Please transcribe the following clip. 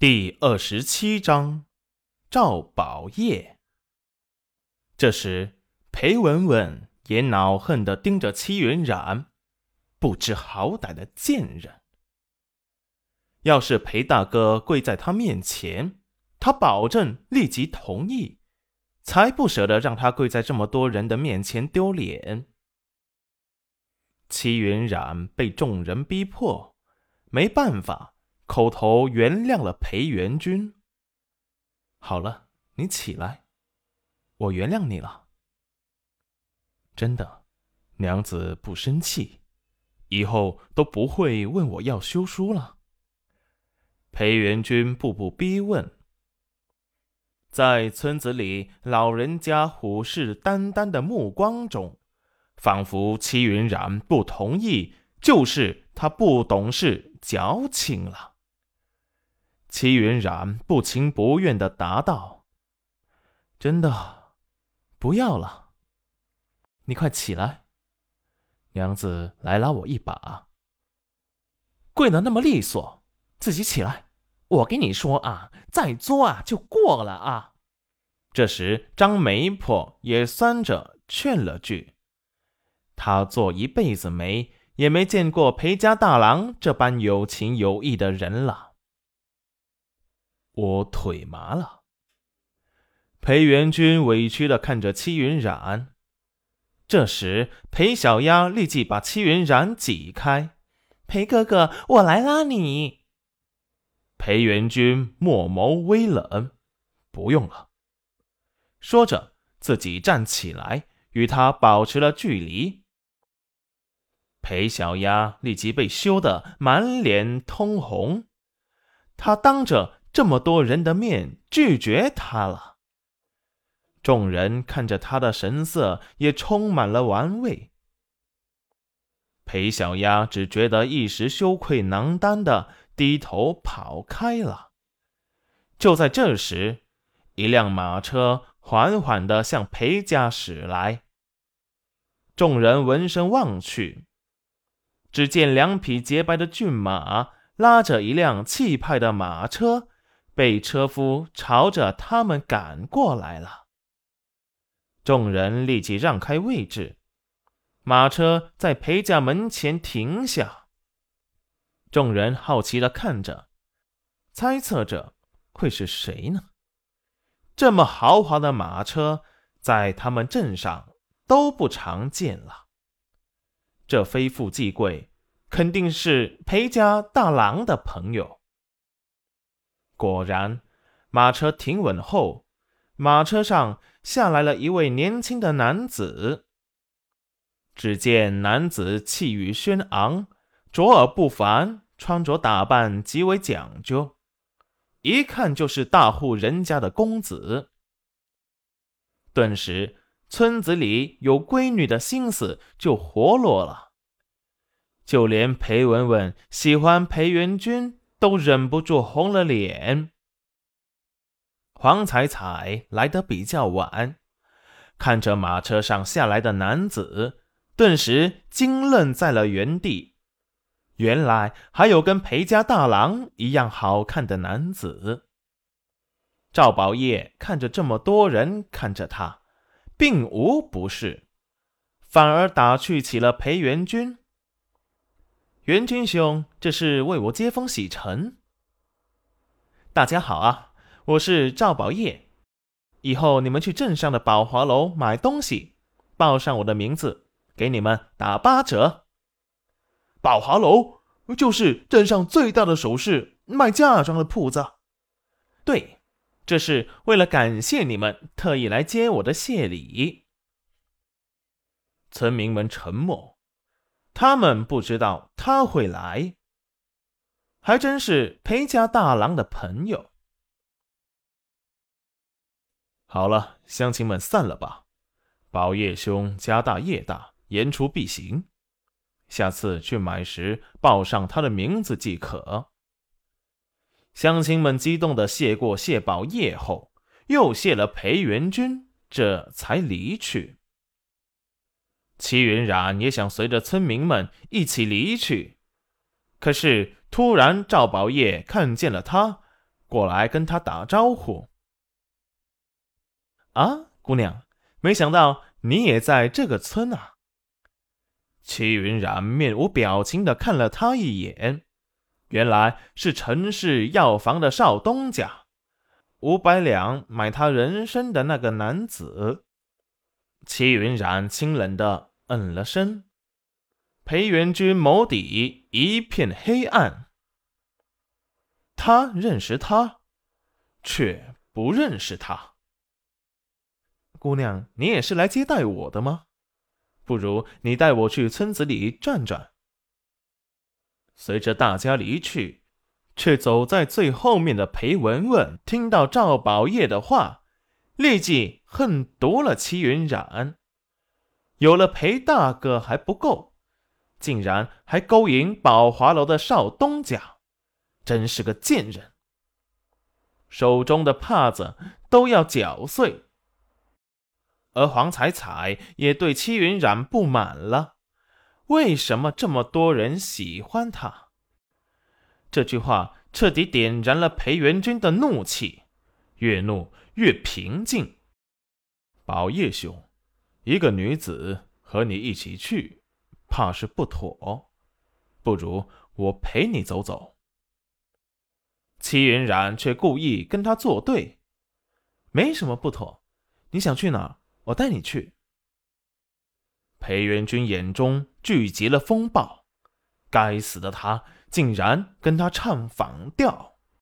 第二十七章，赵宝业。这时，裴文文也恼恨地盯着戚云染，不知好歹的贱人！要是裴大哥跪在他面前，他保证立即同意，才不舍得让他跪在这么多人的面前丢脸。戚云染被众人逼迫，没办法。口头原谅了裴元君。好了，你起来，我原谅你了。真的，娘子不生气，以后都不会问我要休书了。裴元君步步逼问，在村子里老人家虎视眈眈的目光中，仿佛戚云染不同意，就是他不懂事、矫情了。齐云染不情不愿的答道：“真的，不要了。你快起来，娘子来拉我一把。跪得那么利索，自己起来。我跟你说啊，再作啊就过了啊。”这时，张媒婆也酸着劝了句：“她做一辈子媒，也没见过裴家大郎这般有情有义的人了。”我腿麻了。裴元君委屈的看着戚云染，这时裴小丫立即把戚云染挤开：“裴哥哥，我来拉你。”裴元君墨眸微冷：“不用了。”说着，自己站起来，与他保持了距离。裴小丫立即被羞得满脸通红，他当着。这么多人的面拒绝他了，众人看着他的神色也充满了玩味。裴小丫只觉得一时羞愧难当的低头跑开了。就在这时，一辆马车缓缓的向裴家驶来。众人闻声望去，只见两匹洁白的骏马拉着一辆气派的马车。被车夫朝着他们赶过来了，众人立即让开位置，马车在裴家门前停下。众人好奇的看着，猜测着会是谁呢？这么豪华的马车，在他们镇上都不常见了。这非富即贵，肯定是裴家大郎的朋友。果然，马车停稳后，马车上下来了一位年轻的男子。只见男子气宇轩昂，卓尔不凡，穿着打扮极为讲究，一看就是大户人家的公子。顿时，村子里有闺女的心思就活络了，就连裴文文喜欢裴元君。都忍不住红了脸。黄彩彩来得比较晚，看着马车上下来的男子，顿时惊愣在了原地。原来还有跟裴家大郎一样好看的男子。赵宝业看着这么多人看着他，并无不适，反而打趣起了裴元君。元军兄，这是为我接风洗尘。大家好啊，我是赵宝业。以后你们去镇上的宝华楼买东西，报上我的名字，给你们打八折。宝华楼就是镇上最大的首饰卖嫁妆的铺子。对，这是为了感谢你们，特意来接我的谢礼。村民们沉默。他们不知道他会来，还真是裴家大郎的朋友。好了，乡亲们散了吧。宝业兄家大业大，言出必行。下次去买时报上他的名字即可。乡亲们激动的谢过谢宝业后，又谢了裴元君，这才离去。齐云染也想随着村民们一起离去，可是突然赵宝业看见了他，过来跟他打招呼。啊，姑娘，没想到你也在这个村啊！齐云染面无表情的看了他一眼，原来是陈氏药房的少东家，五百两买他人参的那个男子。齐云染清冷的嗯了声，裴元君眸底一片黑暗。他认识他，却不认识他。姑娘，你也是来接待我的吗？不如你带我去村子里转转。随着大家离去，却走在最后面的裴文文听到赵宝业的话，立即恨毒了齐云染。有了裴大哥还不够，竟然还勾引宝华楼的少东家，真是个贱人！手中的帕子都要搅碎。而黄彩彩也对戚云染不满了，为什么这么多人喜欢他？这句话彻底点燃了裴元君的怒气，越怒越平静。宝叶兄，一个女子和你一起去，怕是不妥，不如我陪你走走。齐云染却故意跟他作对，没什么不妥，你想去哪？我带你去。裴元君眼中聚集了风暴，该死的他竟然跟他唱反调。